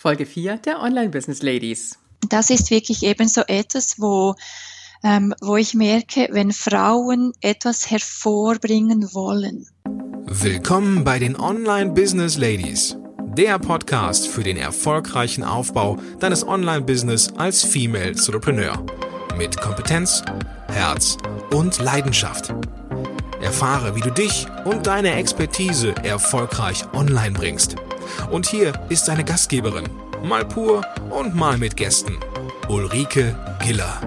Folge 4 der Online Business Ladies. Das ist wirklich eben so etwas, wo, ähm, wo ich merke, wenn Frauen etwas hervorbringen wollen. Willkommen bei den Online Business Ladies, der Podcast für den erfolgreichen Aufbau deines Online-Business als Female Entrepreneur. Mit Kompetenz, Herz und Leidenschaft. Erfahre, wie du dich und deine Expertise erfolgreich online bringst – und hier ist seine Gastgeberin, mal pur und mal mit Gästen, Ulrike Giller.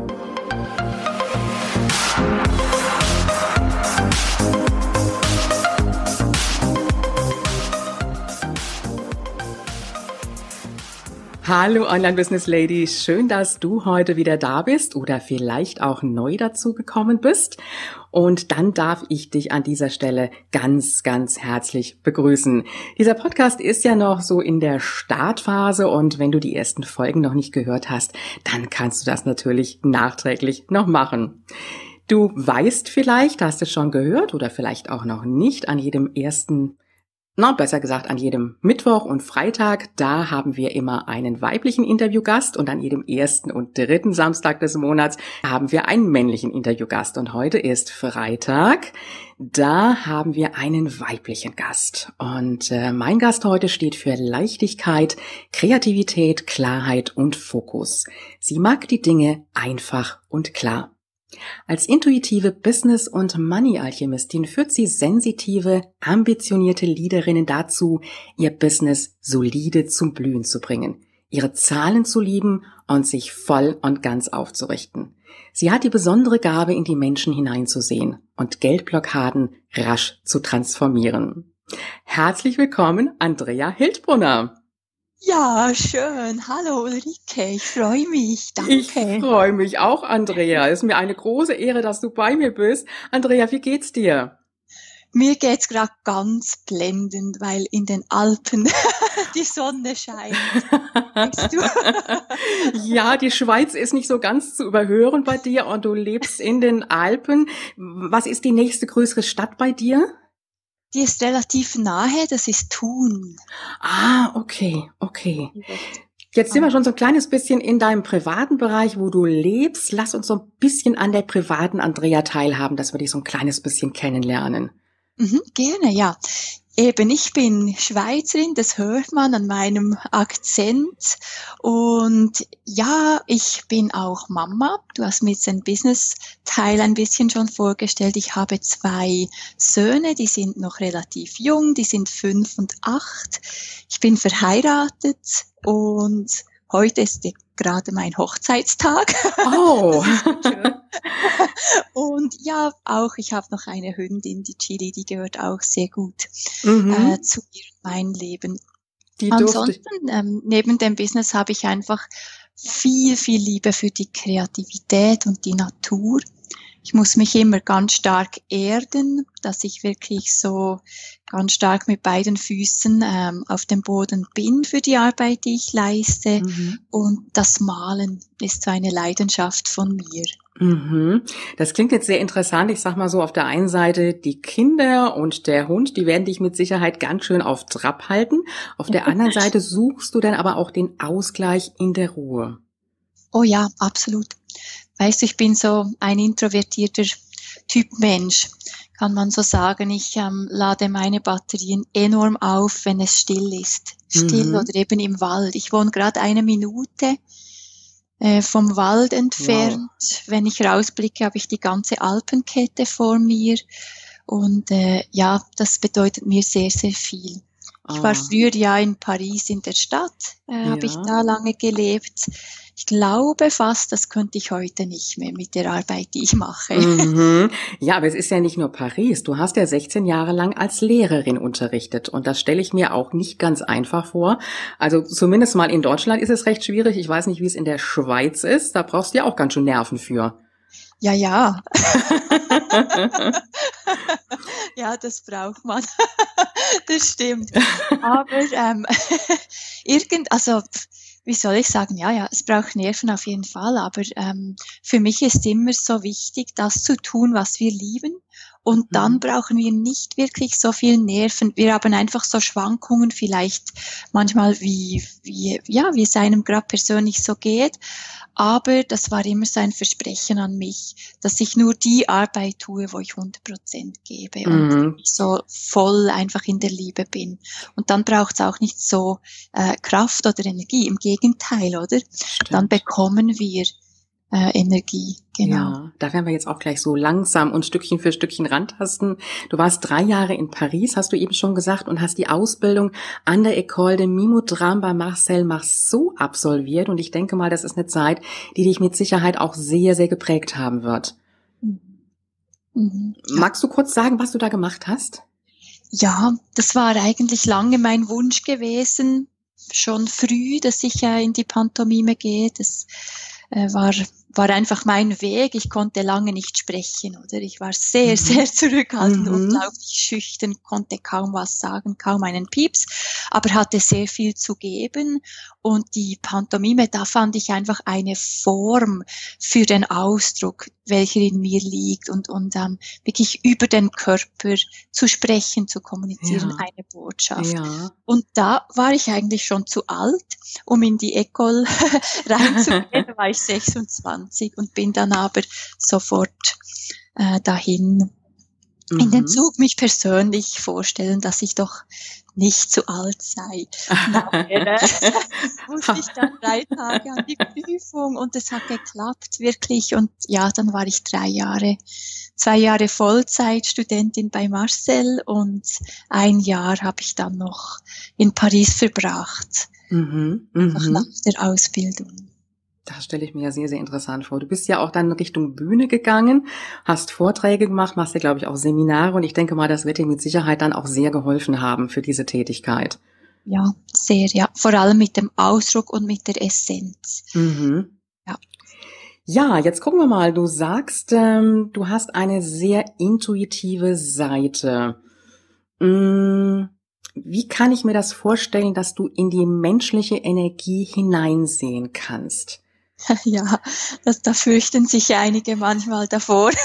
Hallo Online Business Ladies, schön, dass du heute wieder da bist oder vielleicht auch neu dazu gekommen bist. Und dann darf ich dich an dieser Stelle ganz, ganz herzlich begrüßen. Dieser Podcast ist ja noch so in der Startphase und wenn du die ersten Folgen noch nicht gehört hast, dann kannst du das natürlich nachträglich noch machen. Du weißt vielleicht, hast es schon gehört oder vielleicht auch noch nicht, an jedem ersten na, besser gesagt an jedem Mittwoch und Freitag, da haben wir immer einen weiblichen Interviewgast und an jedem ersten und dritten Samstag des Monats haben wir einen männlichen Interviewgast und heute ist Freitag. Da haben wir einen weiblichen Gast und äh, mein Gast heute steht für Leichtigkeit, Kreativität, Klarheit und Fokus. Sie mag die Dinge einfach und klar. Als intuitive Business- und Money-Alchemistin führt sie sensitive, ambitionierte Leaderinnen dazu, ihr Business solide zum Blühen zu bringen, ihre Zahlen zu lieben und sich voll und ganz aufzurichten. Sie hat die besondere Gabe, in die Menschen hineinzusehen und Geldblockaden rasch zu transformieren. Herzlich willkommen, Andrea Hildbrunner. Ja, schön. Hallo Ulrike, ich freue mich. Danke. Ich freue mich auch, Andrea. Es ist mir eine große Ehre, dass du bei mir bist. Andrea, wie geht's dir? Mir geht's gerade ganz blendend, weil in den Alpen die Sonne scheint. ja, die Schweiz ist nicht so ganz zu überhören bei dir und du lebst in den Alpen. Was ist die nächste größere Stadt bei dir? Die ist relativ nahe, das ist Thun. Ah, okay, okay. Jetzt sind wir schon so ein kleines bisschen in deinem privaten Bereich, wo du lebst. Lass uns so ein bisschen an der privaten Andrea teilhaben, dass wir dich so ein kleines bisschen kennenlernen. Mhm, gerne, ja. Eben, ich bin Schweizerin, das hört man an meinem Akzent. Und ja, ich bin auch Mama. Du hast mir jetzt den Business-Teil ein bisschen schon vorgestellt. Ich habe zwei Söhne, die sind noch relativ jung, die sind fünf und acht. Ich bin verheiratet und heute ist gerade mein Hochzeitstag. Oh. und ja, auch ich habe noch eine Hündin, die Chili, die gehört auch sehr gut mhm. äh, zu mir und mein Leben. Die Ansonsten, ähm, neben dem Business habe ich einfach viel, viel Liebe für die Kreativität und die Natur ich muss mich immer ganz stark erden, dass ich wirklich so ganz stark mit beiden Füßen ähm, auf dem Boden bin für die Arbeit, die ich leiste. Mhm. Und das Malen ist so eine Leidenschaft von mir. Mhm. Das klingt jetzt sehr interessant. Ich sag mal so, auf der einen Seite die Kinder und der Hund, die werden dich mit Sicherheit ganz schön auf Trab halten. Auf der anderen Seite suchst du dann aber auch den Ausgleich in der Ruhe. Oh ja, absolut. Weißt du, ich bin so ein introvertierter Typ Mensch, kann man so sagen. Ich ähm, lade meine Batterien enorm auf, wenn es still ist. Still mhm. oder eben im Wald. Ich wohne gerade eine Minute äh, vom Wald entfernt. Wow. Wenn ich rausblicke, habe ich die ganze Alpenkette vor mir. Und äh, ja, das bedeutet mir sehr, sehr viel. Ich war ah. früher ja in Paris in der Stadt, äh, ja. habe ich da lange gelebt. Ich glaube fast, das könnte ich heute nicht mehr mit der Arbeit, die ich mache. Mhm. Ja, aber es ist ja nicht nur Paris. Du hast ja 16 Jahre lang als Lehrerin unterrichtet und das stelle ich mir auch nicht ganz einfach vor. Also zumindest mal in Deutschland ist es recht schwierig. Ich weiß nicht, wie es in der Schweiz ist. Da brauchst du ja auch ganz schön Nerven für. Ja, ja. ja, das braucht man. das stimmt. Aber ähm, irgend, also wie soll ich sagen, ja, ja, es braucht Nerven auf jeden Fall, aber ähm, für mich ist immer so wichtig, das zu tun, was wir lieben Und dann mhm. brauchen wir nicht wirklich so viel Nerven. Wir haben einfach so Schwankungen, vielleicht manchmal wie, wie, ja, wie es einem gerade persönlich so geht. Aber das war immer so ein Versprechen an mich, dass ich nur die Arbeit tue, wo ich 100 Prozent gebe mhm. und so voll einfach in der Liebe bin. Und dann braucht es auch nicht so äh, Kraft oder Energie. Im Gegenteil, oder? Stimmt. Dann bekommen wir äh, Energie. Genau. Ja, da werden wir jetzt auch gleich so langsam und Stückchen für Stückchen rantasten. Du warst drei Jahre in Paris, hast du eben schon gesagt, und hast die Ausbildung an der École de Mimodram bei Marcel Marceau absolviert. Und ich denke mal, das ist eine Zeit, die dich mit Sicherheit auch sehr, sehr geprägt haben wird. Mhm. Mhm. Magst du kurz sagen, was du da gemacht hast? Ja, das war eigentlich lange mein Wunsch gewesen, schon früh, dass ich in die Pantomime gehe. Das äh, war war einfach mein Weg. Ich konnte lange nicht sprechen, oder? Ich war sehr, mhm. sehr zurückhaltend, mhm. unglaublich schüchtern, konnte kaum was sagen, kaum einen Pieps, aber hatte sehr viel zu geben. Und die Pantomime, da fand ich einfach eine Form für den Ausdruck, welcher in mir liegt und, und ähm, wirklich über den Körper zu sprechen, zu kommunizieren, ja. eine Botschaft. Ja. Und da war ich eigentlich schon zu alt, um in die Ecole reinzugehen, da war ich 26 20 und bin dann aber sofort äh, dahin. In den mhm. Zug mich persönlich vorstellen, dass ich doch nicht zu alt sei. Musste ich dann drei Tage an die Prüfung und es hat geklappt, wirklich. Und ja, dann war ich drei Jahre, zwei Jahre Vollzeitstudentin bei Marcel und ein Jahr habe ich dann noch in Paris verbracht, mhm, mh. nach der Ausbildung. Das stelle ich mir ja sehr, sehr interessant vor. Du bist ja auch dann Richtung Bühne gegangen, hast Vorträge gemacht, machst ja, glaube ich, auch Seminare und ich denke mal, das wird dir mit Sicherheit dann auch sehr geholfen haben für diese Tätigkeit. Ja, sehr, ja. Vor allem mit dem Ausdruck und mit der Essenz. Mhm. Ja. Ja, jetzt gucken wir mal. Du sagst, ähm, du hast eine sehr intuitive Seite. Mm, wie kann ich mir das vorstellen, dass du in die menschliche Energie hineinsehen kannst? Ja, das, da fürchten sich einige manchmal davor.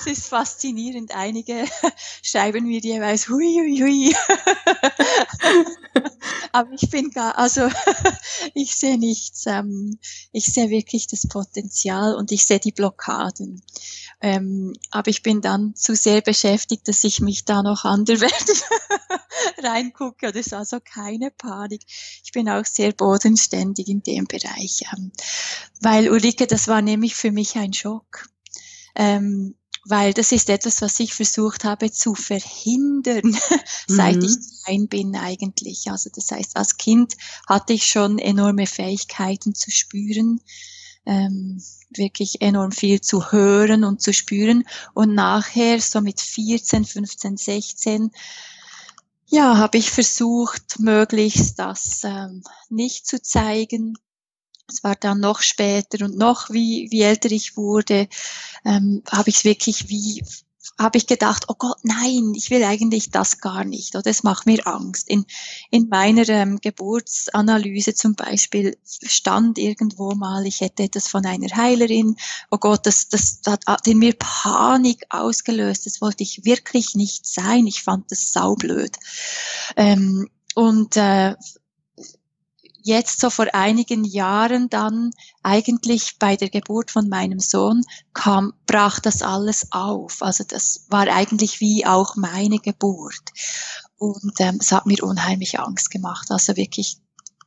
es ist faszinierend. Einige schreiben mir jeweils hui, hui, hui. Aber ich bin gar, also ich sehe nichts. Ähm, ich sehe wirklich das Potenzial und ich sehe die Blockaden. Ähm, aber ich bin dann zu sehr beschäftigt, dass ich mich da noch anderweitig reingucke. Das ist also keine Panik. Ich bin auch sehr bodenständig in dem Bereich. Ähm, weil Ulrike, das war nämlich für mich ein Schock. Ähm, weil das ist etwas, was ich versucht habe zu verhindern, seit mhm. ich klein bin eigentlich. Also das heißt, als Kind hatte ich schon enorme Fähigkeiten zu spüren, ähm, wirklich enorm viel zu hören und zu spüren. Und nachher, so mit 14, 15, 16, ja, habe ich versucht, möglichst das ähm, nicht zu zeigen. Es war dann noch später und noch, wie, wie älter ich wurde, ähm, habe ich es wirklich wie habe ich gedacht, oh Gott, nein, ich will eigentlich das gar nicht oder es macht mir Angst. In, in meiner ähm, Geburtsanalyse zum Beispiel stand irgendwo mal, ich hätte etwas von einer Heilerin, oh Gott, das, das, das hat in mir Panik ausgelöst, das wollte ich wirklich nicht sein, ich fand das saublöd. Ähm, und äh, jetzt so vor einigen Jahren dann eigentlich bei der Geburt von meinem Sohn kam, brach das alles auf. Also das war eigentlich wie auch meine Geburt. Und ähm, es hat mir unheimlich Angst gemacht. Also wirklich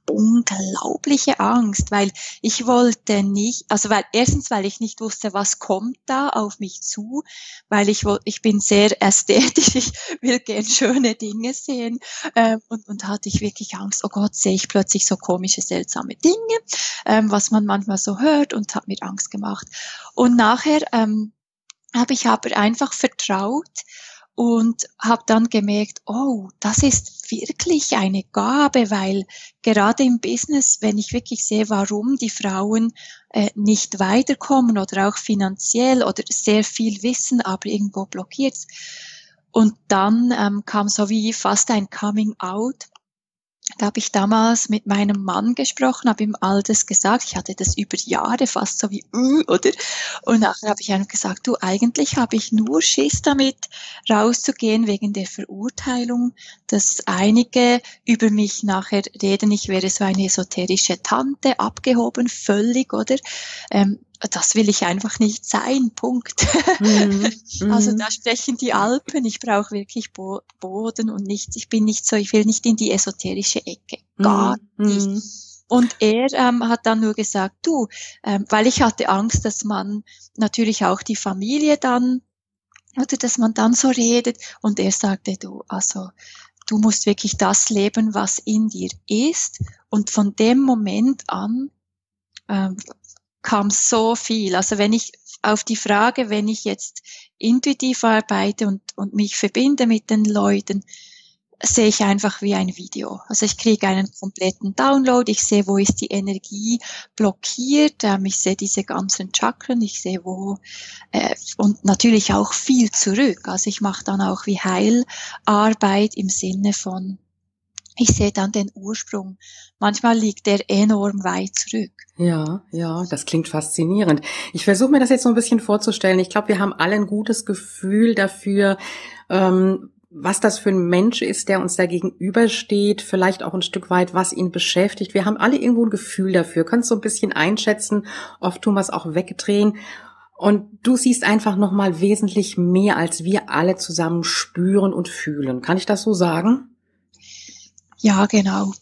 unglaubliche Angst, weil ich wollte nicht, also weil erstens, weil ich nicht wusste, was kommt da auf mich zu, weil ich ich bin sehr ästhetisch, ich will gern schöne Dinge sehen ähm, und, und hatte ich wirklich Angst, oh Gott, sehe ich plötzlich so komische, seltsame Dinge, ähm, was man manchmal so hört und hat mir Angst gemacht. Und nachher ähm, habe ich aber einfach vertraut, und habe dann gemerkt, oh, das ist wirklich eine Gabe, weil gerade im Business, wenn ich wirklich sehe, warum die Frauen äh, nicht weiterkommen oder auch finanziell oder sehr viel wissen, aber irgendwo blockiert. Und dann ähm, kam so wie fast ein Coming Out da habe ich damals mit meinem Mann gesprochen, habe ihm all das gesagt. Ich hatte das über Jahre fast so wie, uh, oder? Und nachher habe ich ihm gesagt, du, eigentlich habe ich nur Schiss damit, rauszugehen wegen der Verurteilung, dass einige über mich nachher reden, ich wäre so eine esoterische Tante, abgehoben, völlig, oder? Ähm, das will ich einfach nicht sein, Punkt. Mhm. Also mhm. da sprechen die Alpen, ich brauche wirklich Bo Boden und nichts, ich bin nicht so, ich will nicht in die esoterische Ecke, gar mhm. nicht. Und er ähm, hat dann nur gesagt, du, ähm, weil ich hatte Angst, dass man natürlich auch die Familie dann, oder dass man dann so redet. Und er sagte, du, also du musst wirklich das leben, was in dir ist. Und von dem Moment an ähm, kam so viel. Also wenn ich auf die Frage, wenn ich jetzt intuitiv arbeite und, und mich verbinde mit den Leuten, sehe ich einfach wie ein Video. Also ich kriege einen kompletten Download, ich sehe, wo ist die Energie blockiert, ähm, ich sehe diese ganzen Chakren, ich sehe wo äh, und natürlich auch viel zurück. Also ich mache dann auch wie Heilarbeit im Sinne von ich sehe dann den Ursprung. Manchmal liegt der enorm weit zurück. Ja, ja, das klingt faszinierend. Ich versuche mir das jetzt so ein bisschen vorzustellen. Ich glaube, wir haben alle ein gutes Gefühl dafür, ähm, was das für ein Mensch ist, der uns da gegenübersteht, vielleicht auch ein Stück weit, was ihn beschäftigt. Wir haben alle irgendwo ein Gefühl dafür, können so ein bisschen einschätzen. Oft tun wir es auch wegdrehen. Und du siehst einfach nochmal wesentlich mehr, als wir alle zusammen spüren und fühlen. Kann ich das so sagen? Ja, genau.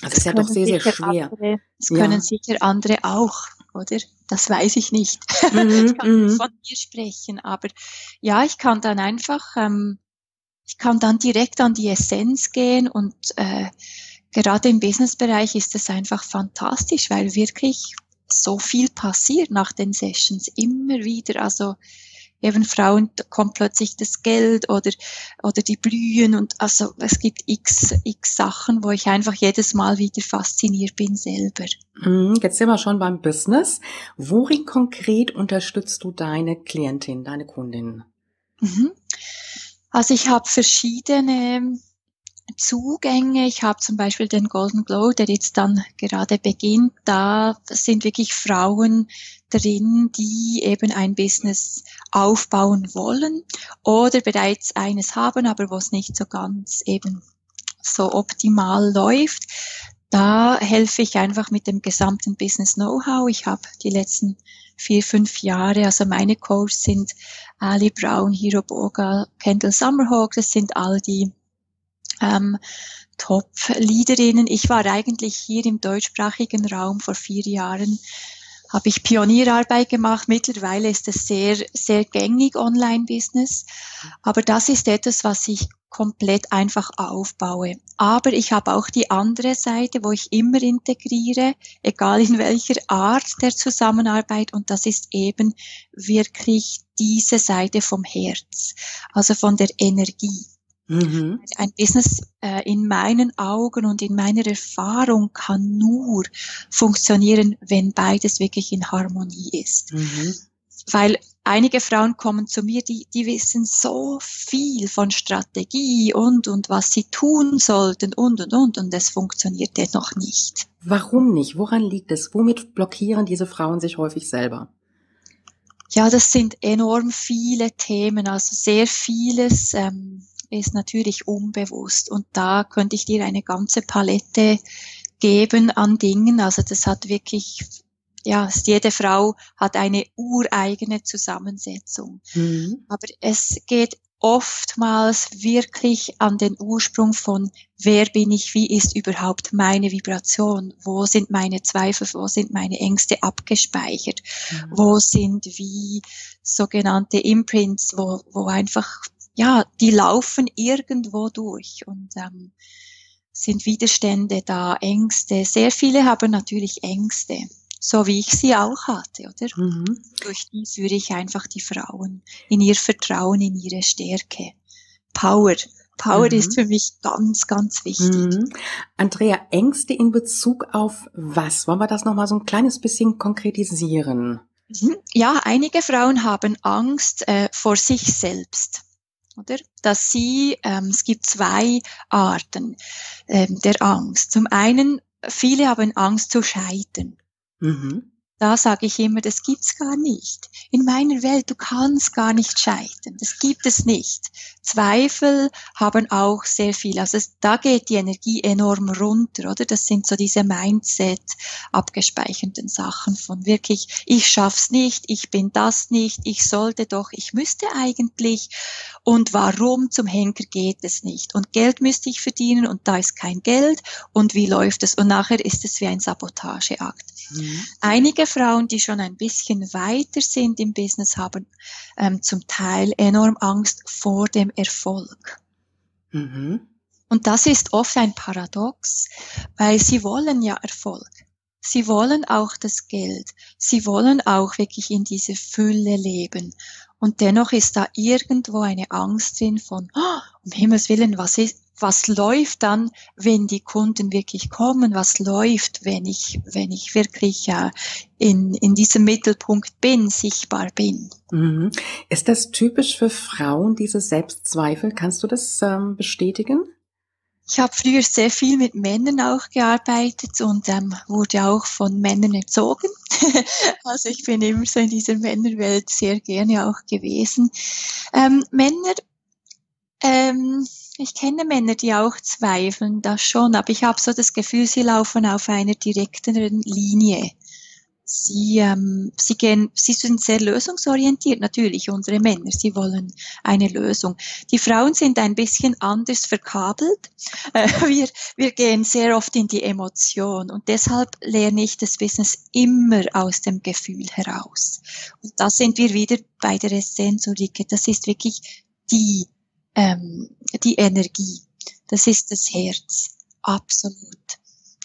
Das, das ist ja doch sehr, sehr schwer. Andere, das können ja. sicher andere auch, oder? Das weiß ich nicht. Mhm, ich kann mhm. von dir sprechen, aber ja, ich kann dann einfach, ähm, ich kann dann direkt an die Essenz gehen und äh, gerade im Businessbereich ist es einfach fantastisch, weil wirklich so viel passiert nach den Sessions immer wieder. Also eben Frauen kommt plötzlich das Geld oder, oder die blühen und also es gibt x, x Sachen, wo ich einfach jedes Mal wieder fasziniert bin selber. Mhm, jetzt sind wir schon beim Business. Worin konkret unterstützt du deine Klientin, deine Kundin? Mhm. Also ich habe verschiedene Zugänge. Ich habe zum Beispiel den Golden Glow, der jetzt dann gerade beginnt. Da sind wirklich Frauen drin, die eben ein Business aufbauen wollen oder bereits eines haben, aber wo es nicht so ganz eben so optimal läuft. Da helfe ich einfach mit dem gesamten Business Know-how. Ich habe die letzten vier, fünf Jahre, also meine Coaches sind Ali Brown, Hiro Boga, Kendall Summerhawk, das sind all die ähm, Top-Leaderinnen. Ich war eigentlich hier im deutschsprachigen Raum vor vier Jahren habe ich Pionierarbeit gemacht. Mittlerweile ist es sehr, sehr gängig Online-Business. Aber das ist etwas, was ich komplett einfach aufbaue. Aber ich habe auch die andere Seite, wo ich immer integriere, egal in welcher Art der Zusammenarbeit. Und das ist eben wirklich diese Seite vom Herz, also von der Energie. Mhm. Ein Business äh, in meinen Augen und in meiner Erfahrung kann nur funktionieren, wenn beides wirklich in Harmonie ist. Mhm. Weil einige Frauen kommen zu mir, die, die wissen so viel von Strategie und, und was sie tun sollten und, und, und, und es funktioniert dennoch nicht. Warum nicht? Woran liegt es? Womit blockieren diese Frauen sich häufig selber? Ja, das sind enorm viele Themen, also sehr vieles ähm, ist natürlich unbewusst. Und da könnte ich dir eine ganze Palette geben an Dingen. Also das hat wirklich, ja, jede Frau hat eine ureigene Zusammensetzung. Mhm. Aber es geht oftmals wirklich an den Ursprung von, wer bin ich, wie ist überhaupt meine Vibration, wo sind meine Zweifel, wo sind meine Ängste abgespeichert, mhm. wo sind wie sogenannte Imprints, wo, wo einfach ja, die laufen irgendwo durch und ähm, sind Widerstände da, Ängste. Sehr viele haben natürlich Ängste, so wie ich sie auch hatte, oder? Mhm. Durch die führe ich einfach die Frauen in ihr Vertrauen, in ihre Stärke. Power. Power mhm. ist für mich ganz, ganz wichtig. Mhm. Andrea, Ängste in Bezug auf was? Wollen wir das nochmal so ein kleines bisschen konkretisieren? Mhm. Ja, einige Frauen haben Angst äh, vor sich selbst. Oder? Dass sie, ähm, es gibt zwei Arten ähm, der Angst. Zum einen, viele haben Angst zu scheitern. Mhm. Da sage ich immer, das gibt's gar nicht. In meiner Welt, du kannst gar nicht scheitern. Das gibt es nicht. Zweifel haben auch sehr viel. Also es, da geht die Energie enorm runter, oder? Das sind so diese Mindset abgespeicherten Sachen von wirklich, ich schaff's nicht, ich bin das nicht, ich sollte doch, ich müsste eigentlich. Und warum zum Henker geht es nicht? Und Geld müsste ich verdienen und da ist kein Geld. Und wie läuft es? Und nachher ist es wie ein Sabotageakt. Mhm. Einige Frauen, die schon ein bisschen weiter sind im Business, haben ähm, zum Teil enorm Angst vor dem Erfolg. Mhm. Und das ist oft ein Paradox, weil sie wollen ja Erfolg. Sie wollen auch das Geld. Sie wollen auch wirklich in diese Fülle leben. Und dennoch ist da irgendwo eine Angst drin von, oh, um Himmels Willen, was ist, was läuft dann, wenn die Kunden wirklich kommen, was läuft, wenn ich, wenn ich wirklich äh, in, in diesem Mittelpunkt bin, sichtbar bin. Mhm. Ist das typisch für Frauen, diese Selbstzweifel? Kannst du das ähm, bestätigen? Ich habe früher sehr viel mit Männern auch gearbeitet und ähm, wurde auch von Männern erzogen. also ich bin immer so in dieser Männerwelt sehr gerne auch gewesen. Ähm, Männer ähm, ich kenne Männer, die auch zweifeln, das schon, aber ich habe so das Gefühl, sie laufen auf einer direkteren Linie. Sie, ähm, sie, gehen, sie sind sehr lösungsorientiert, natürlich, unsere Männer. Sie wollen eine Lösung. Die Frauen sind ein bisschen anders verkabelt. Äh, wir, wir gehen sehr oft in die Emotion und deshalb lerne ich das Business immer aus dem Gefühl heraus. Und da sind wir wieder bei der Essenz, Ulrike. Das ist wirklich die ähm, die Energie. Das ist das Herz. Absolut.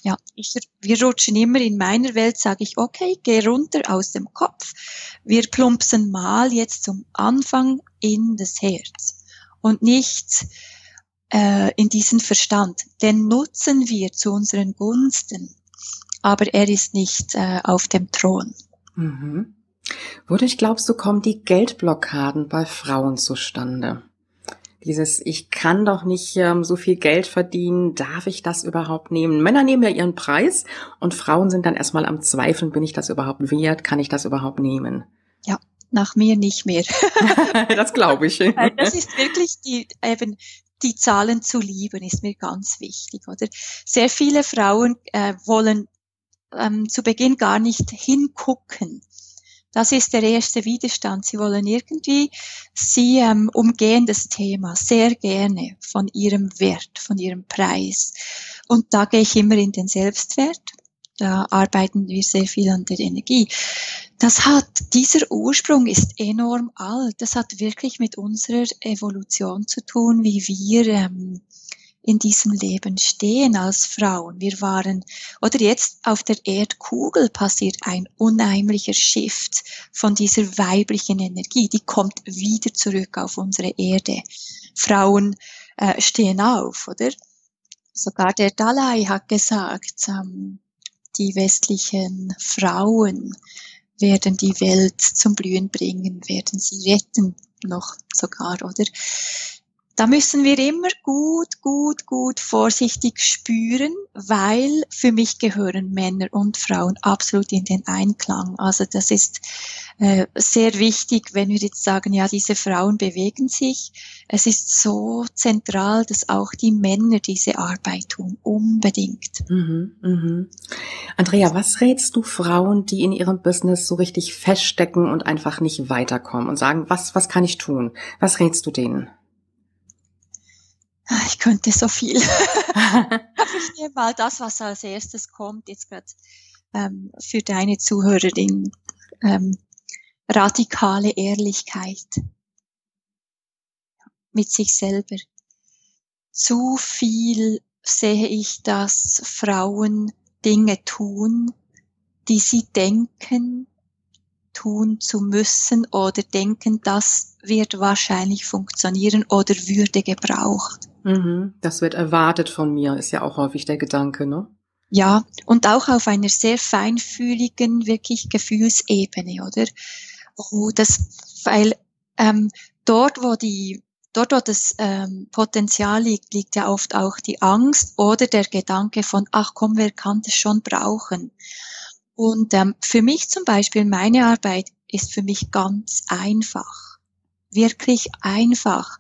Ja, ich, wir rutschen immer in meiner Welt, sage ich, okay, geh runter aus dem Kopf. Wir plumpsen mal jetzt zum Anfang in das Herz und nicht äh, in diesen Verstand. Den nutzen wir zu unseren Gunsten, aber er ist nicht äh, auf dem Thron. Mhm. Wodurch glaubst du, kommen die Geldblockaden bei Frauen zustande? Dieses, ich kann doch nicht ähm, so viel Geld verdienen, darf ich das überhaupt nehmen? Männer nehmen ja ihren Preis und Frauen sind dann erstmal am Zweifeln, bin ich das überhaupt wert, kann ich das überhaupt nehmen? Ja, nach mir nicht mehr. das glaube ich. das ist wirklich die, eben, die Zahlen zu lieben, ist mir ganz wichtig, oder? Sehr viele Frauen äh, wollen ähm, zu Beginn gar nicht hingucken das ist der erste Widerstand. Sie wollen irgendwie, sie ähm, umgehen das Thema sehr gerne von ihrem Wert, von ihrem Preis. Und da gehe ich immer in den Selbstwert. Da arbeiten wir sehr viel an der Energie. Das hat, dieser Ursprung ist enorm alt. Das hat wirklich mit unserer Evolution zu tun, wie wir ähm, in diesem Leben stehen als Frauen. Wir waren, oder jetzt auf der Erdkugel passiert ein unheimlicher Shift von dieser weiblichen Energie. Die kommt wieder zurück auf unsere Erde. Frauen äh, stehen auf, oder? Sogar der Dalai hat gesagt, ähm, die westlichen Frauen werden die Welt zum Blühen bringen, werden sie retten noch sogar, oder? Da müssen wir immer gut, gut, gut vorsichtig spüren, weil für mich gehören Männer und Frauen absolut in den Einklang. Also das ist äh, sehr wichtig, wenn wir jetzt sagen, ja, diese Frauen bewegen sich. Es ist so zentral, dass auch die Männer diese Arbeit tun, unbedingt. Mhm, mhm. Andrea, was rätst du Frauen, die in ihrem Business so richtig feststecken und einfach nicht weiterkommen und sagen, was, was kann ich tun? Was rätst du denen? Ah, ich könnte so viel. ich nehme mal das, was als erstes kommt, jetzt gerade ähm, für deine Zuhörerin. Ähm, radikale Ehrlichkeit mit sich selber. Zu viel sehe ich, dass Frauen Dinge tun, die sie denken, tun zu müssen oder denken, das wird wahrscheinlich funktionieren oder würde gebraucht. Mhm, das wird erwartet von mir, ist ja auch häufig der Gedanke, ne? Ja, und auch auf einer sehr feinfühligen, wirklich Gefühlsebene, oder? Oh, das, weil ähm, dort, wo die dort, wo das ähm, Potenzial liegt, liegt ja oft auch die Angst oder der Gedanke von, ach komm, wer kann das schon brauchen? Und ähm, für mich zum Beispiel, meine Arbeit ist für mich ganz einfach. Wirklich einfach.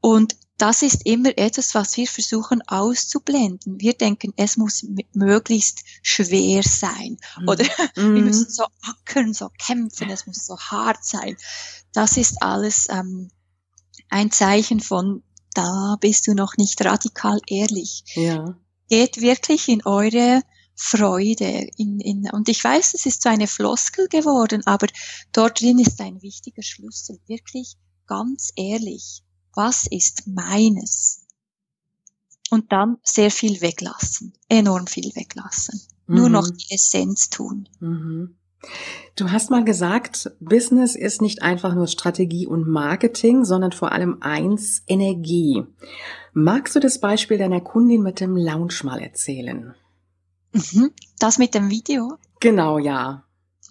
Und das ist immer etwas, was wir versuchen auszublenden. Wir denken, es muss möglichst schwer sein. Mhm. Oder mhm. wir müssen so ackern, so kämpfen, es muss so hart sein. Das ist alles ähm, ein Zeichen von, da bist du noch nicht radikal ehrlich. Ja. Geht wirklich in eure Freude. In, in, und ich weiß, es ist so eine Floskel geworden, aber dort drin ist ein wichtiger Schlüssel. Wirklich ganz ehrlich. Was ist meines? Und dann sehr viel weglassen. Enorm viel weglassen. Mhm. Nur noch die Essenz tun. Mhm. Du hast mal gesagt, Business ist nicht einfach nur Strategie und Marketing, sondern vor allem eins, Energie. Magst du das Beispiel deiner Kundin mit dem Lounge mal erzählen? Mhm. Das mit dem Video? Genau, ja.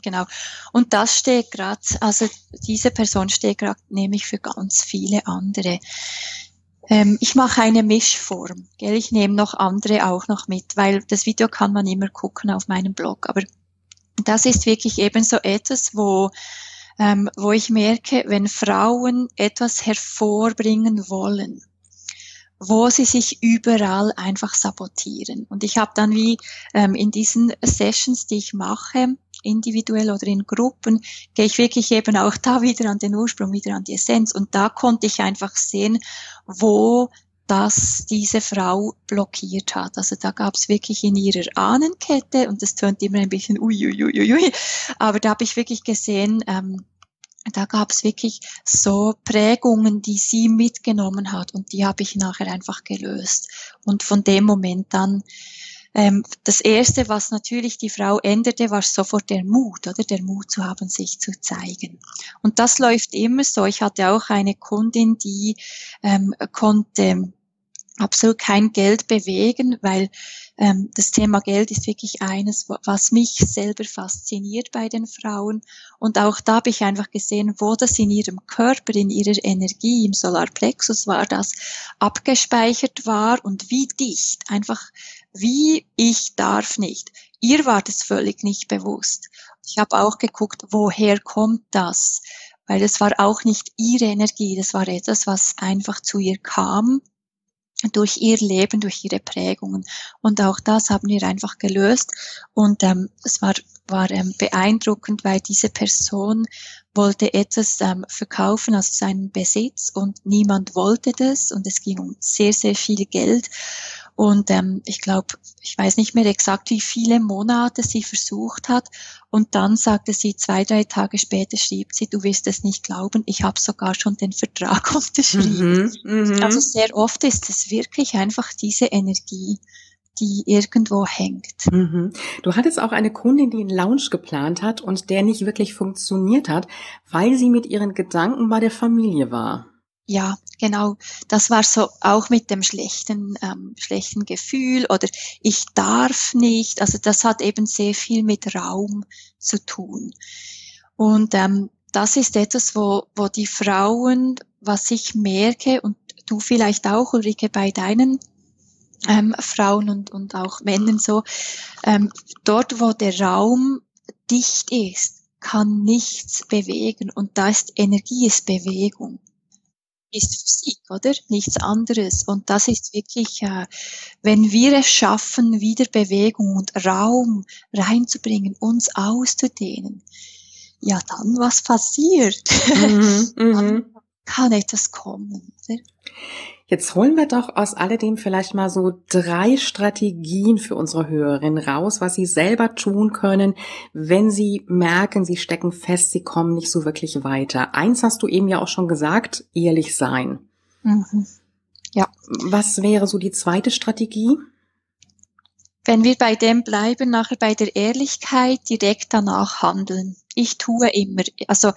Genau. Und das steht gerade, also diese Person steht gerade nämlich für ganz viele andere. Ähm, ich mache eine Mischform, gell? Ich nehme noch andere auch noch mit, weil das Video kann man immer gucken auf meinem Blog. Aber das ist wirklich eben so etwas, wo ähm, wo ich merke, wenn Frauen etwas hervorbringen wollen, wo sie sich überall einfach sabotieren. Und ich habe dann wie ähm, in diesen Sessions, die ich mache, individuell oder in Gruppen, gehe ich wirklich eben auch da wieder an den Ursprung, wieder an die Essenz. Und da konnte ich einfach sehen, wo das diese Frau blockiert hat. Also da gab es wirklich in ihrer Ahnenkette, und das tönt immer ein bisschen uiuiuiui, aber da habe ich wirklich gesehen, ähm, da gab es wirklich so Prägungen, die sie mitgenommen hat und die habe ich nachher einfach gelöst. Und von dem Moment dann, das Erste, was natürlich die Frau änderte, war sofort der Mut, oder der Mut zu haben, sich zu zeigen. Und das läuft immer so. Ich hatte auch eine Kundin, die ähm, konnte absolut kein Geld bewegen, weil ähm, das Thema Geld ist wirklich eines, was mich selber fasziniert bei den Frauen. Und auch da habe ich einfach gesehen, wo das in ihrem Körper, in ihrer Energie, im Solarplexus war, das abgespeichert war und wie dicht, einfach wie ich darf nicht. Ihr war das völlig nicht bewusst. Ich habe auch geguckt, woher kommt das? Weil es war auch nicht ihre Energie, das war etwas, was einfach zu ihr kam durch ihr Leben, durch ihre Prägungen. Und auch das haben wir einfach gelöst. Und ähm, es war, war ähm, beeindruckend, weil diese Person wollte etwas ähm, verkaufen, also seinen Besitz, und niemand wollte das. Und es ging um sehr, sehr viel Geld. Und ähm, ich glaube, ich weiß nicht mehr exakt, wie viele Monate sie versucht hat. Und dann sagte sie, zwei, drei Tage später schrieb sie, du wirst es nicht glauben, ich habe sogar schon den Vertrag unterschrieben. Mhm, also sehr oft ist es wirklich einfach diese Energie, die irgendwo hängt. Mhm. Du hattest auch eine Kundin, die einen Lounge geplant hat und der nicht wirklich funktioniert hat, weil sie mit ihren Gedanken bei der Familie war. Ja, genau. Das war so auch mit dem schlechten, ähm, schlechten Gefühl oder ich darf nicht. Also das hat eben sehr viel mit Raum zu tun. Und ähm, das ist etwas, wo, wo die Frauen, was ich merke und du vielleicht auch, Ulrike, bei deinen ähm, Frauen und, und auch Männern so, ähm, dort, wo der Raum dicht ist, kann nichts bewegen und da ist Energie, ist Bewegung ist Physik, oder? Nichts anderes. Und das ist wirklich, äh, wenn wir es schaffen, wieder Bewegung und Raum reinzubringen, uns auszudehnen, ja, dann was passiert? Mhm, dann mhm. kann etwas kommen. Oder? Jetzt holen wir doch aus alledem vielleicht mal so drei Strategien für unsere Hörerinnen raus, was sie selber tun können, wenn sie merken, sie stecken fest, sie kommen nicht so wirklich weiter. Eins hast du eben ja auch schon gesagt, ehrlich sein. Mhm. Ja. Was wäre so die zweite Strategie? Wenn wir bei dem bleiben, nachher bei der Ehrlichkeit direkt danach handeln. Ich tue immer, also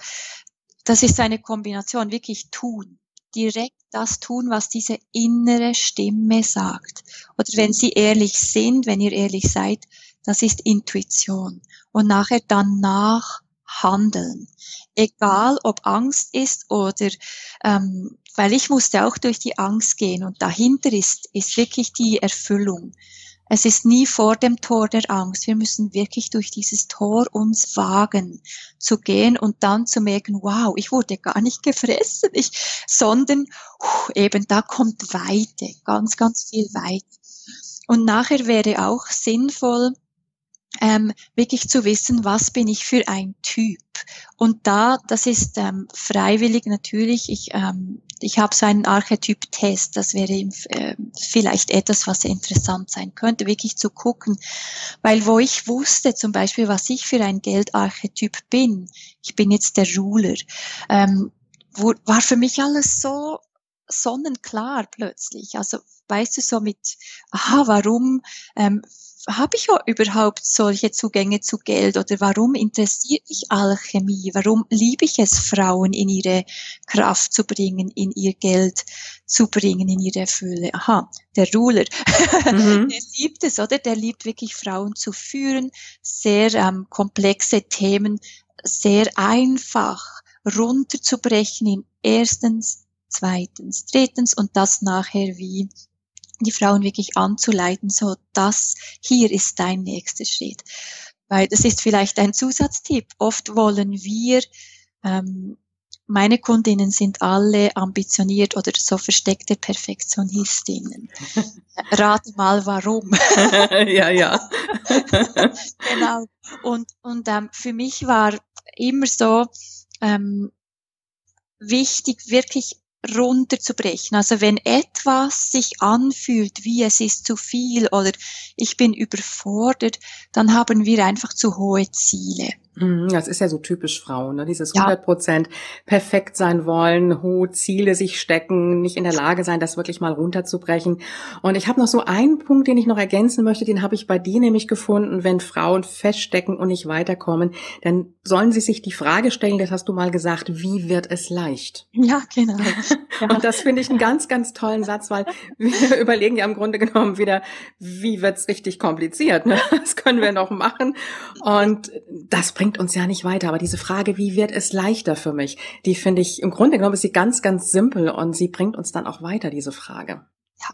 das ist eine Kombination, wirklich tun direkt das tun, was diese innere Stimme sagt. Oder wenn Sie ehrlich sind, wenn ihr ehrlich seid, das ist Intuition. Und nachher danach handeln. Egal ob Angst ist oder ähm, weil ich musste auch durch die Angst gehen und dahinter ist, ist wirklich die Erfüllung. Es ist nie vor dem Tor der Angst. Wir müssen wirklich durch dieses Tor uns wagen zu gehen und dann zu merken, wow, ich wurde gar nicht gefressen, ich, sondern uh, eben da kommt Weite, ganz, ganz viel Weite. Und nachher wäre auch sinnvoll, ähm, wirklich zu wissen, was bin ich für ein Typ. Und da, das ist ähm, freiwillig natürlich. Ich, ähm, ich habe so einen Archetyp-Test. Das wäre äh, vielleicht etwas, was interessant sein könnte, wirklich zu gucken. Weil wo ich wusste zum Beispiel, was ich für ein Geldarchetyp bin, ich bin jetzt der Ruler, ähm, wo, war für mich alles so sonnenklar plötzlich. Also weißt du so mit, aha, warum ähm, habe ich überhaupt solche Zugänge zu Geld oder warum interessiert mich Alchemie? Warum liebe ich es, Frauen in ihre Kraft zu bringen, in ihr Geld zu bringen, in ihre Fülle? Aha, der Ruler, mhm. der liebt es, oder? Der liebt wirklich Frauen zu führen, sehr ähm, komplexe Themen, sehr einfach runterzubrechen in erstens, zweitens, drittens und das nachher wie die Frauen wirklich anzuleiten, so das hier ist dein nächster Schritt. Weil das ist vielleicht ein Zusatztipp. Oft wollen wir, ähm, meine Kundinnen sind alle ambitioniert oder so versteckte Perfektionistinnen. Rate mal warum. ja, ja. genau. Und, und ähm, für mich war immer so ähm, wichtig, wirklich runterzubrechen. Also wenn etwas sich anfühlt, wie es ist zu viel oder ich bin überfordert, dann haben wir einfach zu hohe Ziele. Mhm, das ist ja so typisch Frauen, ne? dieses 100 Prozent perfekt sein wollen, hohe Ziele sich stecken, nicht in der Lage sein, das wirklich mal runterzubrechen. Und ich habe noch so einen Punkt, den ich noch ergänzen möchte, den habe ich bei dir nämlich gefunden, wenn Frauen feststecken und nicht weiterkommen, dann sollen sie sich die Frage stellen, das hast du mal gesagt, wie wird es leicht? Ja, genau. Ja. Und das finde ich einen ganz, ganz tollen Satz, weil wir überlegen ja im Grunde genommen wieder, wie wird's richtig kompliziert? Ne? Das können wir noch machen. Und das bringt uns ja nicht weiter. Aber diese Frage, wie wird es leichter für mich, die finde ich, im Grunde genommen ist sie ganz, ganz simpel und sie bringt uns dann auch weiter, diese Frage. Ja.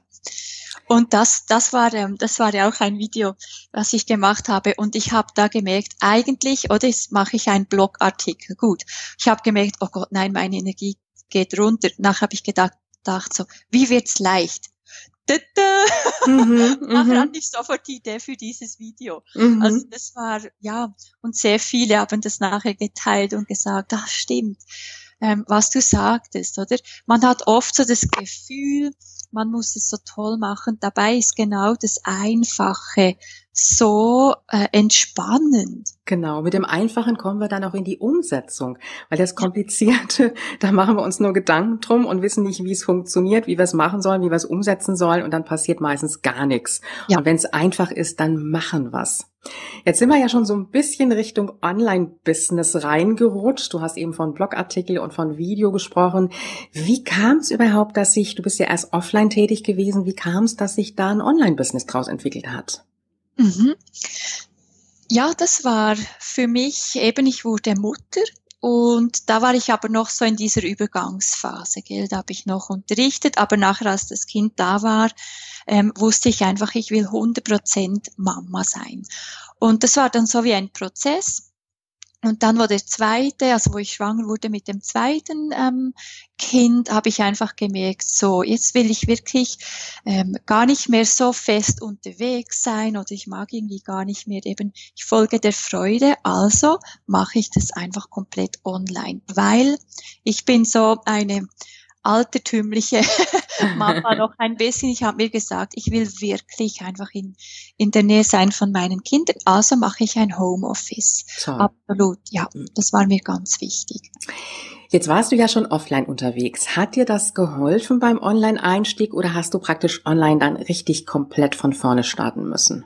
Und das, das war, das war ja auch ein Video, was ich gemacht habe. Und ich habe da gemerkt, eigentlich, oder jetzt mache ich einen Blogartikel. Gut. Ich habe gemerkt, oh Gott, nein, meine Energie geht runter. Nachher habe ich gedacht, gedacht so, wie wird's leicht? Mhm, Nachher mhm. hatte ich sofort die Idee für dieses Video. Mhm. Also das war, ja, und sehr viele haben das nachher geteilt und gesagt, das stimmt, ähm, was du sagtest, oder? Man hat oft so das Gefühl, man muss es so toll machen. Dabei ist genau das Einfache so äh, entspannend. Genau, mit dem Einfachen kommen wir dann auch in die Umsetzung, weil das Komplizierte, da machen wir uns nur Gedanken drum und wissen nicht, wie es funktioniert, wie wir es machen sollen, wie wir es umsetzen sollen und dann passiert meistens gar nichts. Ja. Und wenn es einfach ist, dann machen wir's. Jetzt sind wir ja schon so ein bisschen Richtung Online-Business reingerutscht. Du hast eben von Blogartikel und von Video gesprochen. Wie kam es überhaupt, dass sich, du bist ja erst offline tätig gewesen, wie kam es, dass sich da ein Online-Business draus entwickelt hat? Mhm. Ja, das war für mich eben, ich wurde Mutter und da war ich aber noch so in dieser Übergangsphase, gell? da habe ich noch unterrichtet, aber nachher, als das Kind da war, ähm, wusste ich einfach, ich will 100% Mama sein. Und das war dann so wie ein Prozess. Und dann, wo der zweite, also wo ich schwanger wurde mit dem zweiten ähm, Kind, habe ich einfach gemerkt, so, jetzt will ich wirklich ähm, gar nicht mehr so fest unterwegs sein oder ich mag irgendwie gar nicht mehr eben, ich folge der Freude, also mache ich das einfach komplett online, weil ich bin so eine altertümliche Mama noch ein bisschen. Ich habe mir gesagt, ich will wirklich einfach in, in der Nähe sein von meinen Kindern. Also mache ich ein Homeoffice. So. Absolut, ja, mhm. das war mir ganz wichtig. Jetzt warst du ja schon offline unterwegs. Hat dir das geholfen beim Online-Einstieg oder hast du praktisch online dann richtig komplett von vorne starten müssen?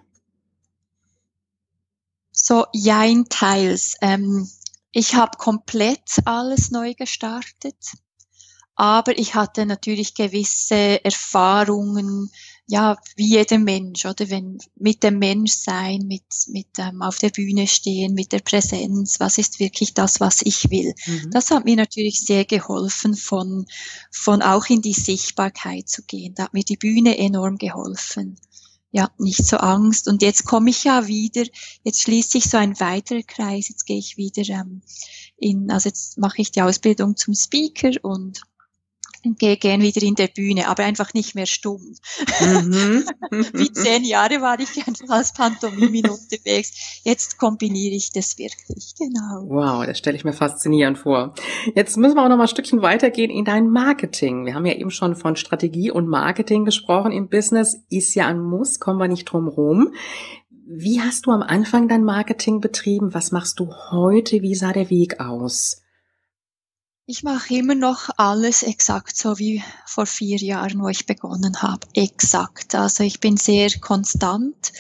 So, jein, teils. Ähm, ich habe komplett alles neu gestartet aber ich hatte natürlich gewisse Erfahrungen, ja, wie jeder Mensch, oder wenn mit dem Menschsein, mit, mit ähm, auf der Bühne stehen, mit der Präsenz, was ist wirklich das, was ich will. Mhm. Das hat mir natürlich sehr geholfen, von, von auch in die Sichtbarkeit zu gehen. Da hat mir die Bühne enorm geholfen. Ja, nicht so Angst. Und jetzt komme ich ja wieder, jetzt schließt sich so ein weiterer Kreis, jetzt gehe ich wieder ähm, in, also jetzt mache ich die Ausbildung zum Speaker und gehe gern wieder in der Bühne, aber einfach nicht mehr stumm. Mhm. Wie zehn Jahre war ich einfach als Pantomimin unterwegs. Jetzt kombiniere ich das wirklich, genau. Wow, das stelle ich mir faszinierend vor. Jetzt müssen wir auch noch mal ein Stückchen weitergehen in dein Marketing. Wir haben ja eben schon von Strategie und Marketing gesprochen im Business. Ist ja ein Muss, kommen wir nicht drum rum. Wie hast du am Anfang dein Marketing betrieben? Was machst du heute? Wie sah der Weg aus? Ich mache immer noch alles exakt so wie vor vier Jahren, wo ich begonnen habe. Exakt. Also ich bin sehr konstant.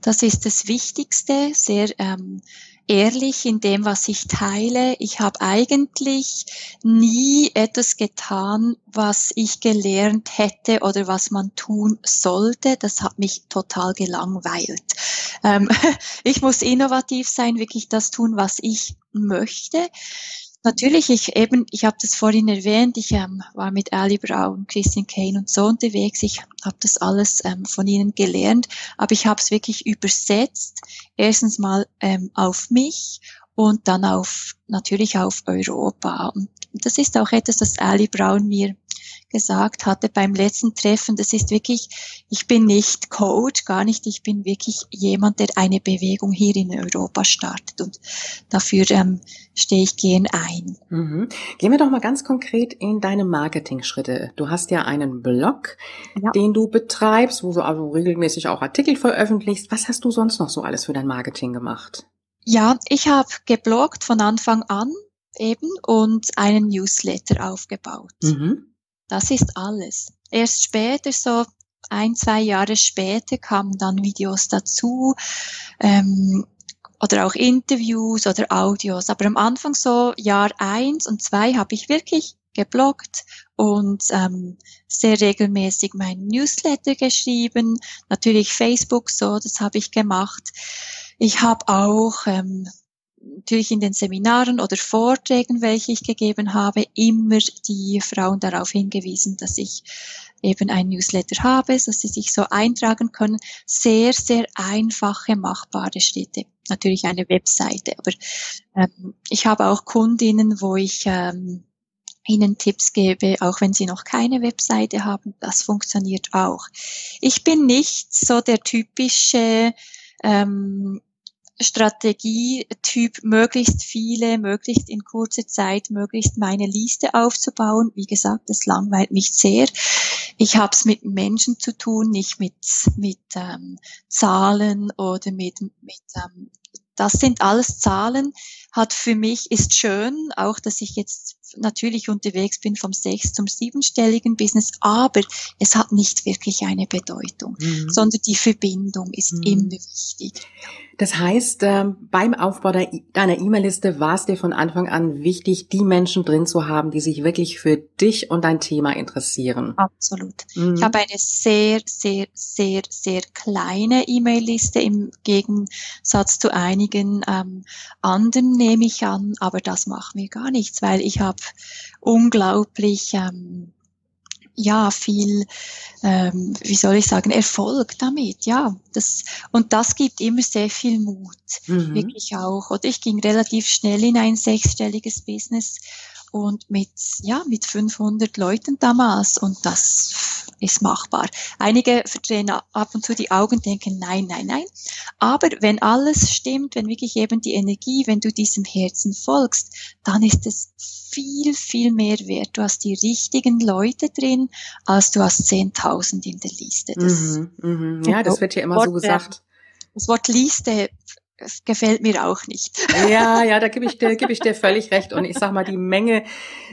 Das ist das Wichtigste. Sehr ähm, ehrlich in dem, was ich teile. Ich habe eigentlich nie etwas getan, was ich gelernt hätte oder was man tun sollte. Das hat mich total gelangweilt. Ähm, ich muss innovativ sein, wirklich das tun, was ich möchte. Natürlich, ich eben, ich habe das vorhin erwähnt, ich ähm, war mit Ali Braun, Christian Kane und so unterwegs. Ich habe das alles ähm, von ihnen gelernt, aber ich habe es wirklich übersetzt. Erstens mal ähm, auf mich und dann auf natürlich auf Europa. Und das ist auch etwas, das Ali Braun mir gesagt hatte beim letzten Treffen, das ist wirklich, ich bin nicht Coach, gar nicht, ich bin wirklich jemand, der eine Bewegung hier in Europa startet und dafür ähm, stehe ich gern ein. Mhm. Gehen wir doch mal ganz konkret in deine Marketing-Schritte. Du hast ja einen Blog, ja. den du betreibst, wo du also regelmäßig auch Artikel veröffentlichst. Was hast du sonst noch so alles für dein Marketing gemacht? Ja, ich habe gebloggt von Anfang an eben und einen Newsletter aufgebaut. Mhm. Das ist alles. Erst später, so ein, zwei Jahre später, kamen dann Videos dazu ähm, oder auch Interviews oder Audios. Aber am Anfang so Jahr eins und zwei habe ich wirklich gebloggt und ähm, sehr regelmäßig mein Newsletter geschrieben. Natürlich Facebook so, das habe ich gemacht. Ich habe auch ähm, natürlich in den Seminaren oder Vorträgen, welche ich gegeben habe, immer die Frauen darauf hingewiesen, dass ich eben ein Newsletter habe, dass sie sich so eintragen können. Sehr, sehr einfache, machbare Schritte. Natürlich eine Webseite, aber ähm, ich habe auch Kundinnen, wo ich ähm, ihnen Tipps gebe, auch wenn sie noch keine Webseite haben. Das funktioniert auch. Ich bin nicht so der typische ähm, Strategietyp, möglichst viele, möglichst in kurzer Zeit, möglichst meine Liste aufzubauen. Wie gesagt, das langweilt mich sehr. Ich habe es mit Menschen zu tun, nicht mit, mit ähm, Zahlen oder mit, mit ähm, das sind alles Zahlen, hat für mich, ist schön, auch dass ich jetzt natürlich unterwegs bin vom sechs zum siebenstelligen Business, aber es hat nicht wirklich eine Bedeutung, mhm. sondern die Verbindung ist mhm. immer wichtig. Das heißt, ähm, beim Aufbau deiner E-Mail-Liste war es dir von Anfang an wichtig, die Menschen drin zu haben, die sich wirklich für dich und dein Thema interessieren. Absolut. Mhm. Ich habe eine sehr, sehr, sehr, sehr kleine E-Mail-Liste im Gegensatz zu einigen ähm, anderen, nehme ich an, aber das macht mir gar nichts, weil ich habe unglaublich ähm, ja viel, ähm, wie soll ich sagen, Erfolg damit, ja. Das, und das gibt immer sehr viel Mut, mhm. wirklich auch. Oder ich ging relativ schnell in ein sechsstelliges Business und mit, ja, mit 500 Leuten damals und das ist machbar. Einige verdrehen ab und zu die Augen, denken, nein, nein, nein. Aber wenn alles stimmt, wenn wirklich eben die Energie, wenn du diesem Herzen folgst, dann ist es viel, viel mehr wert. Du hast die richtigen Leute drin, als du hast 10.000 in der Liste. Das mhm, mh. Ja, das wird ja immer so gesagt. Das Wort Liste gefällt mir auch nicht. Ja, ja, da gebe ich dir, gebe ich dir völlig recht. Und ich sag mal, die Menge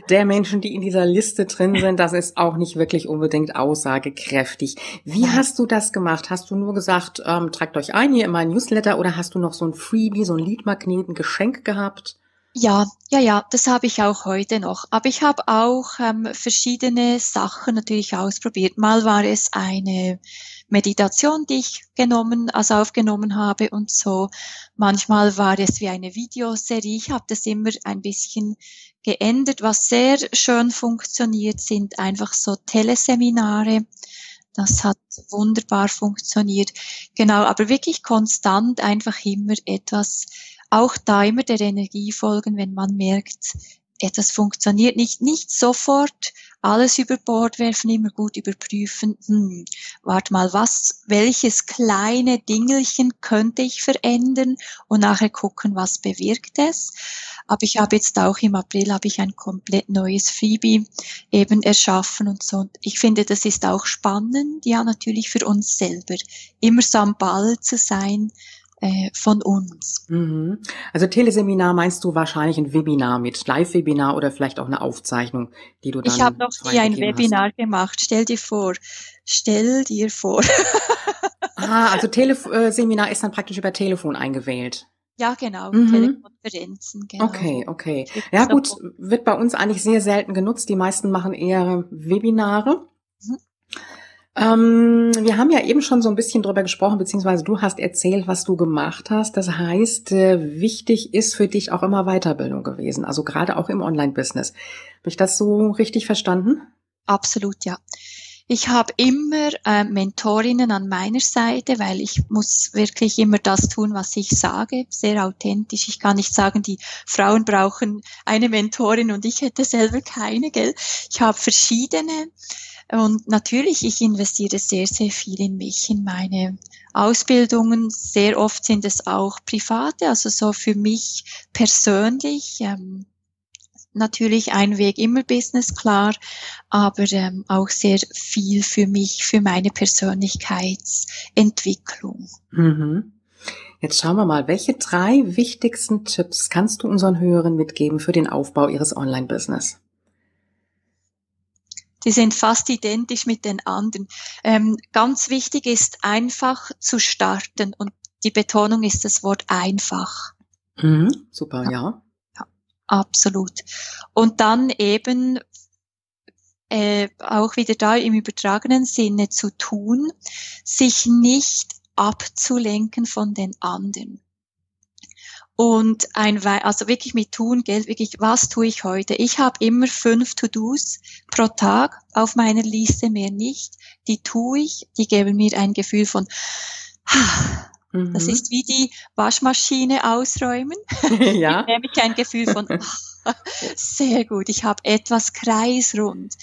der Menschen, die in dieser Liste drin sind, das ist auch nicht wirklich unbedingt aussagekräftig. Wie hast du das gemacht? Hast du nur gesagt, ähm, tragt euch ein hier in mein Newsletter oder hast du noch so ein Freebie, so ein Leadmagnet, ein Geschenk gehabt? Ja, ja, ja, das habe ich auch heute noch. Aber ich habe auch ähm, verschiedene Sachen natürlich ausprobiert. Mal war es eine Meditation, die ich genommen, also aufgenommen habe und so. Manchmal war es wie eine Videoserie. Ich habe das immer ein bisschen geändert. Was sehr schön funktioniert, sind einfach so Teleseminare. Das hat wunderbar funktioniert. Genau, aber wirklich konstant einfach immer etwas, auch da immer der Energie folgen, wenn man merkt, etwas funktioniert nicht, nicht sofort alles über Bord werfen, immer gut überprüfen, hm, warte mal, was, welches kleine Dingelchen könnte ich verändern und nachher gucken, was bewirkt es. Aber ich habe jetzt auch im April habe ich ein komplett neues Freebie eben erschaffen und so. Und ich finde, das ist auch spannend, ja, natürlich für uns selber, immer so am Ball zu sein, äh, von uns. Mhm. Also Teleseminar meinst du wahrscheinlich ein Webinar mit Live-Webinar oder vielleicht auch eine Aufzeichnung, die du dann Ich habe noch nie ein Webinar hast. gemacht. Stell dir vor. Stell dir vor. ah, also Teleseminar ist dann praktisch über Telefon eingewählt. Ja, genau, mhm. Telekonferenzen. Genau. Okay, okay. Ja gut, wird bei uns eigentlich sehr selten genutzt. Die meisten machen eher Webinare. Mhm. Ähm, wir haben ja eben schon so ein bisschen drüber gesprochen, beziehungsweise du hast erzählt, was du gemacht hast. Das heißt, äh, wichtig ist für dich auch immer Weiterbildung gewesen, also gerade auch im Online-Business. Habe ich das so richtig verstanden? Absolut, ja. Ich habe immer äh, Mentorinnen an meiner Seite, weil ich muss wirklich immer das tun, was ich sage, sehr authentisch. Ich kann nicht sagen, die Frauen brauchen eine Mentorin und ich hätte selber keine, gell? Ich habe verschiedene und natürlich, ich investiere sehr, sehr viel in mich, in meine Ausbildungen. Sehr oft sind es auch private, also so für mich persönlich. Ähm, natürlich ein Weg immer Business, klar, aber ähm, auch sehr viel für mich, für meine Persönlichkeitsentwicklung. Mhm. Jetzt schauen wir mal, welche drei wichtigsten Tipps kannst du unseren Hörern mitgeben für den Aufbau ihres Online-Business? Die sind fast identisch mit den anderen. Ähm, ganz wichtig ist einfach zu starten und die Betonung ist das Wort einfach. Mhm, super, ja. ja. ja. Absolut. Und dann eben äh, auch wieder da im übertragenen Sinne zu tun, sich nicht abzulenken von den anderen und ein also wirklich mit tun, Geld, wirklich, was tue ich heute? Ich habe immer fünf To-Dos pro Tag auf meiner Liste, mehr nicht. Die tue ich, die geben mir ein Gefühl von, mhm. das ist wie die Waschmaschine ausräumen. Ja. Ich nehme ich ein Gefühl von, Sehr gut, ich habe etwas kreisrund.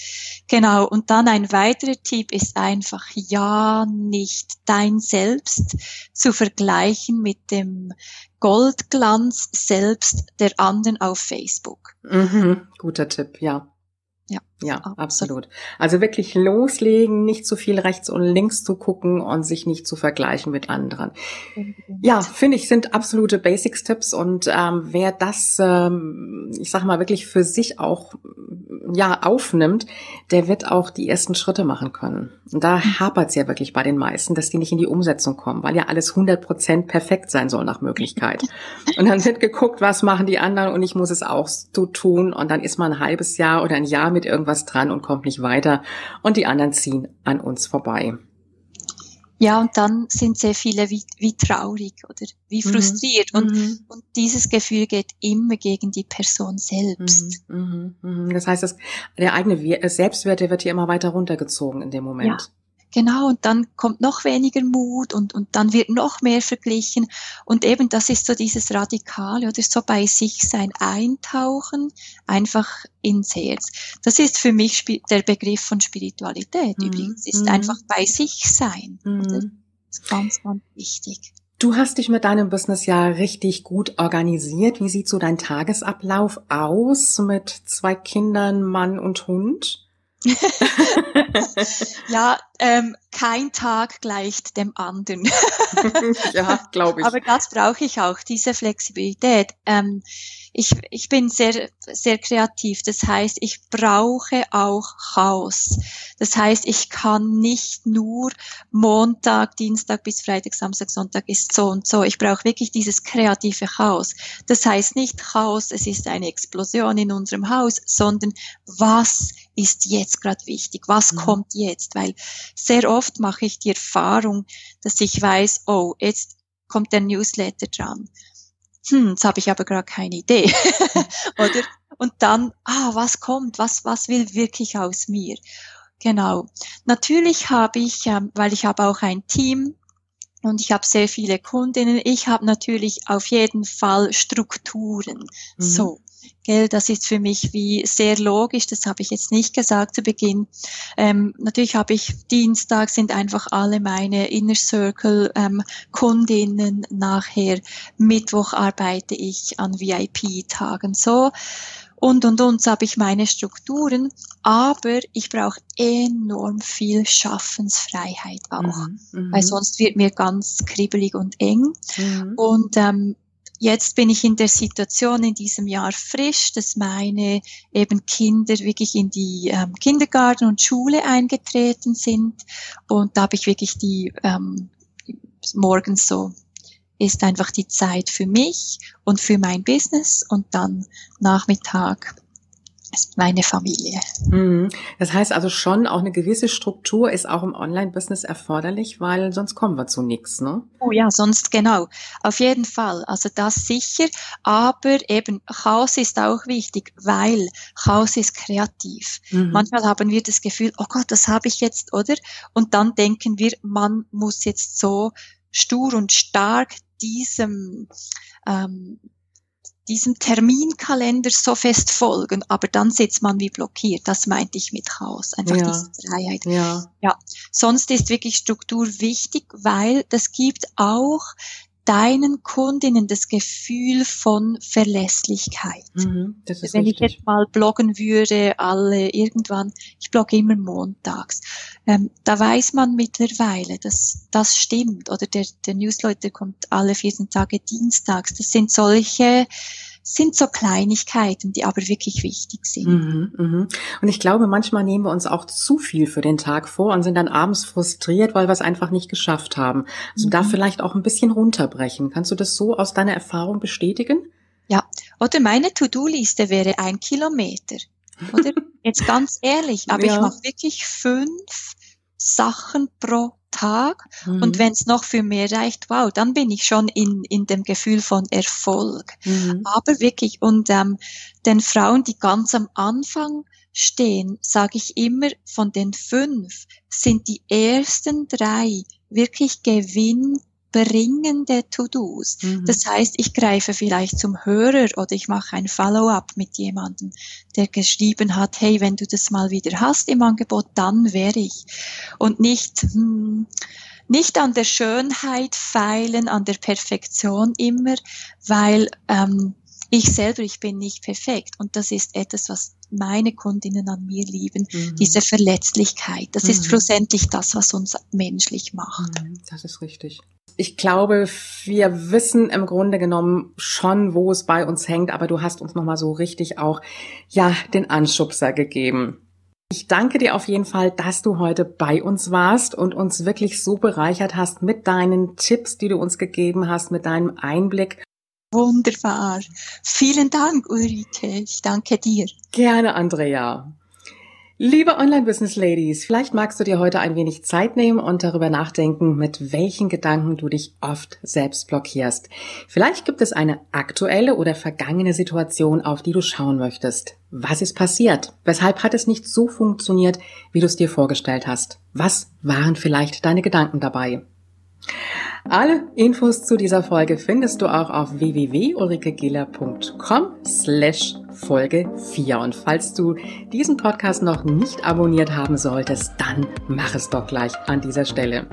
Genau, und dann ein weiterer Tipp ist einfach, ja, nicht dein Selbst zu vergleichen mit dem Goldglanz selbst der anderen auf Facebook. Mhm, guter Tipp, ja. Ja, ja, absolut. Also wirklich loslegen, nicht zu viel rechts und links zu gucken und sich nicht zu vergleichen mit anderen. Ja, finde ich, sind absolute Basics-Tipps und ähm, wer das, ähm, ich sage mal, wirklich für sich auch ja aufnimmt, der wird auch die ersten Schritte machen können. Und da hm. hapert es ja wirklich bei den meisten, dass die nicht in die Umsetzung kommen, weil ja alles 100 Prozent perfekt sein soll nach Möglichkeit. Und dann wird geguckt, was machen die anderen und ich muss es auch so tun und dann ist man ein halbes Jahr oder ein Jahr mit irgendwas dran und kommt nicht weiter und die anderen ziehen an uns vorbei. Ja, und dann sind sehr viele wie, wie traurig oder wie mhm. frustriert. Mhm. Und, und dieses Gefühl geht immer gegen die Person selbst. Mhm. mhm. mhm. Das heißt, das, der eigene Selbstwert, der wird hier immer weiter runtergezogen in dem Moment. Ja. Genau, und dann kommt noch weniger Mut und, und dann wird noch mehr verglichen. Und eben das ist so dieses Radikale oder so bei sich sein, eintauchen, einfach ins Herz. Das ist für mich der Begriff von Spiritualität mhm. übrigens, ist mhm. einfach bei sich sein. Mhm. Das ist ganz, ganz wichtig. Du hast dich mit deinem Business ja richtig gut organisiert. Wie sieht so dein Tagesablauf aus mit zwei Kindern, Mann und Hund? ja, ähm, kein Tag gleicht dem anderen. ja, glaube ich. Aber das brauche ich auch, diese Flexibilität. Ähm, ich, ich bin sehr, sehr kreativ. Das heißt, ich brauche auch Chaos. Das heißt, ich kann nicht nur Montag, Dienstag bis Freitag, Samstag, Sonntag ist so und so. Ich brauche wirklich dieses kreative Chaos. Das heißt nicht Chaos, es ist eine Explosion in unserem Haus, sondern was ist jetzt gerade wichtig? Was mhm. kommt jetzt? Weil sehr oft mache ich die Erfahrung, dass ich weiß, oh, jetzt kommt der Newsletter dran. Hm, jetzt habe ich aber gerade keine Idee. Oder? Und dann, ah, was kommt? Was, was will wirklich aus mir? Genau. Natürlich habe ich, ähm, weil ich habe auch ein Team, und ich habe sehr viele Kundinnen. Ich habe natürlich auf jeden Fall Strukturen. Mhm. So, gell, das ist für mich wie sehr logisch. Das habe ich jetzt nicht gesagt zu Beginn. Ähm, natürlich habe ich Dienstag sind einfach alle meine Inner Circle ähm, Kundinnen. Nachher Mittwoch arbeite ich an VIP-Tagen. So und, und, und, so habe ich meine Strukturen, aber ich brauche enorm viel Schaffensfreiheit auch, mhm, mhm, weil sonst wird mir ganz kribbelig und eng. Mhm. Und ähm, jetzt bin ich in der Situation in diesem Jahr frisch, dass meine eben Kinder wirklich in die ähm, Kindergarten und Schule eingetreten sind. Und da habe ich wirklich die ähm, morgens so ist einfach die Zeit für mich und für mein Business und dann Nachmittag ist meine Familie. Mhm. Das heißt also schon, auch eine gewisse Struktur ist auch im Online-Business erforderlich, weil sonst kommen wir zu nichts, ne? Oh ja, sonst genau. Auf jeden Fall. Also das sicher. Aber eben Chaos ist auch wichtig, weil Chaos ist kreativ. Mhm. Manchmal haben wir das Gefühl, oh Gott, das habe ich jetzt, oder? Und dann denken wir, man muss jetzt so stur und stark diesem, ähm, diesem Terminkalender so fest folgen, aber dann sitzt man wie blockiert. Das meinte ich mit Chaos, einfach ja. diese Freiheit. Ja. ja. Sonst ist wirklich Struktur wichtig, weil das gibt auch deinen Kundinnen das Gefühl von Verlässlichkeit. Mhm, Wenn richtig. ich jetzt mal bloggen würde, alle irgendwann, ich blogge immer montags, ähm, da weiß man mittlerweile, dass das stimmt. Oder der, der Newsletter kommt alle 14 Tage dienstags. Das sind solche sind so Kleinigkeiten, die aber wirklich wichtig sind. Mhm, mh. Und ich glaube, manchmal nehmen wir uns auch zu viel für den Tag vor und sind dann abends frustriert, weil wir es einfach nicht geschafft haben. Also mhm. da vielleicht auch ein bisschen runterbrechen. Kannst du das so aus deiner Erfahrung bestätigen? Ja, oder meine To-Do-Liste wäre ein Kilometer. Oder jetzt ganz ehrlich, aber ja. ich mache wirklich fünf Sachen pro Tag. Mhm. Und wenn es noch für mehr reicht, wow, dann bin ich schon in, in dem Gefühl von Erfolg. Mhm. Aber wirklich, und ähm, den Frauen, die ganz am Anfang stehen, sage ich immer, von den fünf sind die ersten drei wirklich Gewinn bringende To-Dos. Mhm. Das heißt, ich greife vielleicht zum Hörer oder ich mache ein Follow-up mit jemandem, der geschrieben hat, hey, wenn du das mal wieder hast im Angebot, dann wäre ich. Und nicht, hm, nicht an der Schönheit feilen, an der Perfektion immer, weil ähm, ich selber, ich bin nicht perfekt. Und das ist etwas, was meine Kundinnen an mir lieben, mhm. diese Verletzlichkeit. Das mhm. ist schlussendlich das, was uns menschlich macht. Mhm, das ist richtig ich glaube, wir wissen im Grunde genommen schon, wo es bei uns hängt, aber du hast uns nochmal so richtig auch, ja, den Anschubser gegeben. Ich danke dir auf jeden Fall, dass du heute bei uns warst und uns wirklich so bereichert hast mit deinen Tipps, die du uns gegeben hast, mit deinem Einblick. Wunderbar. Vielen Dank, Ulrike. Ich danke dir. Gerne, Andrea. Liebe Online-Business-Ladies, vielleicht magst du dir heute ein wenig Zeit nehmen und darüber nachdenken, mit welchen Gedanken du dich oft selbst blockierst. Vielleicht gibt es eine aktuelle oder vergangene Situation, auf die du schauen möchtest. Was ist passiert? Weshalb hat es nicht so funktioniert, wie du es dir vorgestellt hast? Was waren vielleicht deine Gedanken dabei? Alle Infos zu dieser Folge findest du auch auf www.ulrikegiller.com slash Folge 4. Und falls du diesen Podcast noch nicht abonniert haben solltest, dann mach es doch gleich an dieser Stelle.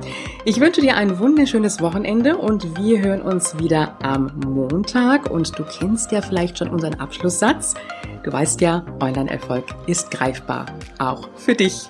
Ich wünsche dir ein wunderschönes Wochenende und wir hören uns wieder am Montag. Und du kennst ja vielleicht schon unseren Abschlusssatz. Du weißt ja, Online-Erfolg ist greifbar. Auch für dich.